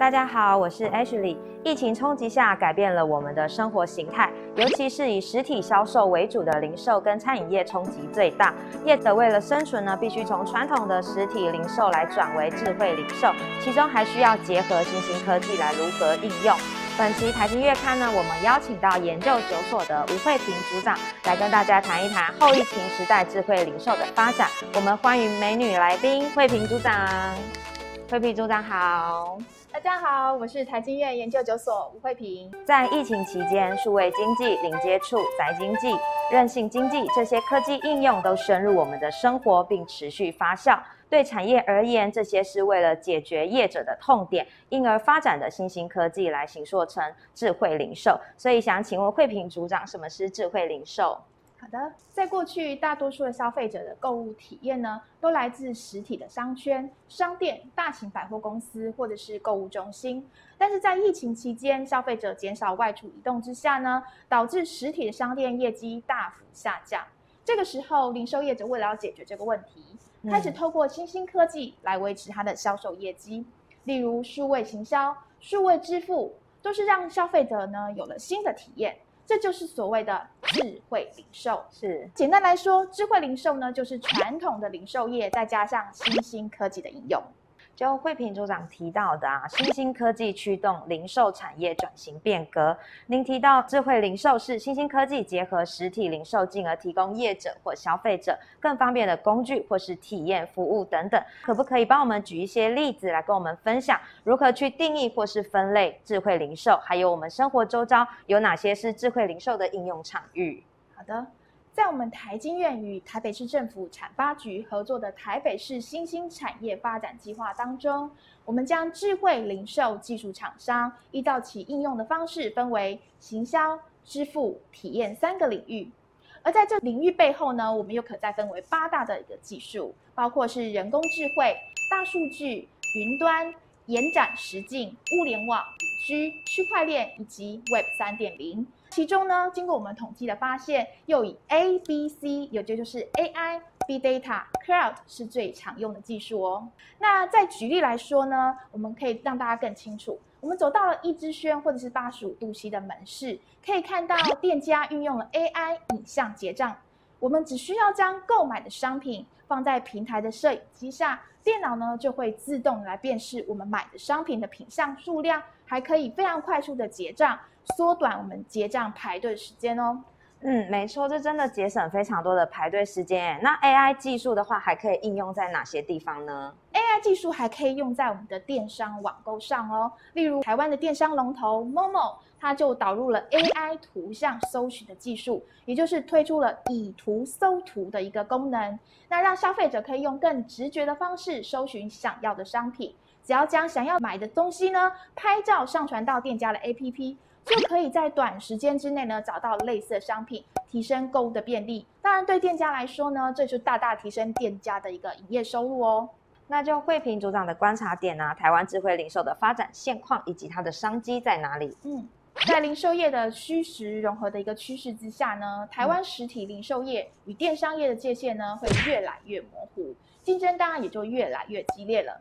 大家好，我是 Ashley。疫情冲击下，改变了我们的生活形态，尤其是以实体销售为主的零售跟餐饮业冲击最大。业者为了生存呢，必须从传统的实体零售来转为智慧零售，其中还需要结合新兴科技来如何应用。本期财经月刊呢，我们邀请到研究九所的吴慧萍组长来跟大家谈一谈后疫情时代智慧零售的发展。我们欢迎美女来宾慧萍组长。慧平组长好。大家好，我是台经院研究九所吴慧平。在疫情期间，数位经济、零接触、宅经济、韧性经济这些科技应用都深入我们的生活，并持续发酵。对产业而言，这些是为了解决业者的痛点，因而发展的新兴科技来形塑成智慧零售。所以，想请问惠平组长，什么是智慧零售？好的，在过去，大多数的消费者的购物体验呢，都来自实体的商圈、商店、大型百货公司或者是购物中心。但是在疫情期间，消费者减少外出移动之下呢，导致实体的商店业绩大幅下降。这个时候，零售业者为了要解决这个问题，开始透过新兴科技来维持它的销售业绩，例如数位行销、数位支付，都是让消费者呢有了新的体验。这就是所谓的智慧零售。是简单来说，智慧零售呢，就是传统的零售业再加上新兴科技的应用。就慧平组长提到的啊，新兴科技驱动零售产业转型变革。您提到智慧零售是新兴科技结合实体零售，进而提供业者或消费者更方便的工具或是体验服务等等。可不可以帮我们举一些例子来跟我们分享，如何去定义或是分类智慧零售？还有我们生活周遭有哪些是智慧零售的应用场域？好的。在我们台经院与台北市政府产发局合作的台北市新兴产业发展计划当中，我们将智慧零售技术厂商依照其应用的方式分为行销、支付、体验三个领域。而在这领域背后呢，我们又可再分为八大的一个技术，包括是人工智慧、大数据、云端、延展实境、物联网、五 G、区块链以及 Web 三点零。其中呢，经过我们统计的发现，又以 A、B、C，也就是 A I、B Data、Cloud 是最常用的技术哦。那再举例来说呢，我们可以让大家更清楚。我们走到了一之轩或者是八十五度 C 的门市，可以看到店家运用了 AI 影像结账。我们只需要将购买的商品放在平台的摄影机下，电脑呢就会自动来辨识我们买的商品的品项数量，还可以非常快速的结账。缩短我们结账排队时间哦。嗯，没错，这真的节省非常多的排队时间。那 AI 技术的话，还可以应用在哪些地方呢？AI 技术还可以用在我们的电商网购上哦。例如，台湾的电商龙头 Momo，它就导入了 AI 图像搜寻的技术，也就是推出了以图搜图的一个功能，那让消费者可以用更直觉的方式搜寻想要的商品。只要将想要买的东西呢拍照上传到店家的 APP。就可以在短时间之内呢找到类似的商品，提升购物的便利。当然，对店家来说呢，这就大大提升店家的一个营业收入哦。那就慧平组长的观察点呢，台湾智慧零售的发展现况以及它的商机在哪里？嗯，在零售业的虚实融合的一个趋势之下呢，台湾实体零售业与电商业的界限呢会越来越模糊，竞争当然也就越来越激烈了。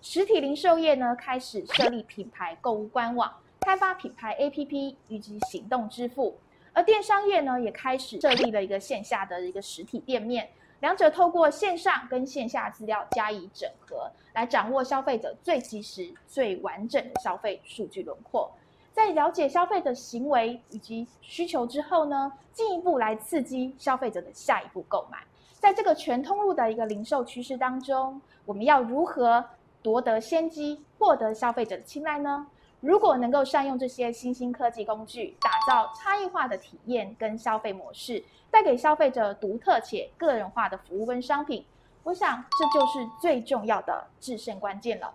实体零售业呢开始设立品牌购物官网。开发品牌 APP 以及行动支付，而电商业呢也开始设立了一个线下的一个实体店面，两者透过线上跟线下资料加以整合，来掌握消费者最及时、最完整的消费数据轮廓。在了解消费者行为以及需求之后呢，进一步来刺激消费者的下一步购买。在这个全通路的一个零售趋势当中，我们要如何夺得先机，获得消费者的青睐呢？如果能够善用这些新兴科技工具，打造差异化的体验跟消费模式，带给消费者独特且个人化的服务跟商品，我想这就是最重要的制胜关键了。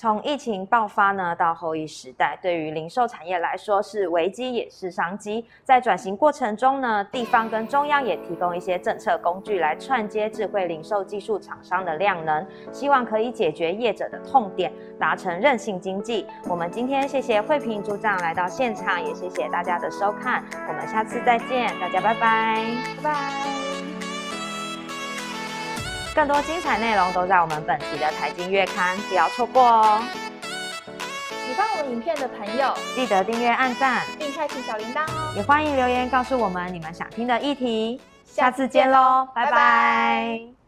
从疫情爆发呢到后疫时代，对于零售产业来说是危机也是商机。在转型过程中呢，地方跟中央也提供一些政策工具来串接智慧零售技术厂商的量能，希望可以解决业者的痛点，达成韧性经济。我们今天谢谢慧平组长来到现场，也谢谢大家的收看，我们下次再见，大家拜拜，拜拜。更多精彩内容都在我们本期的财经月刊，不要错过哦。喜欢我们影片的朋友，记得订阅、按赞，并开启小铃铛哦。也欢迎留言告诉我们你们想听的议题。下次见喽，拜拜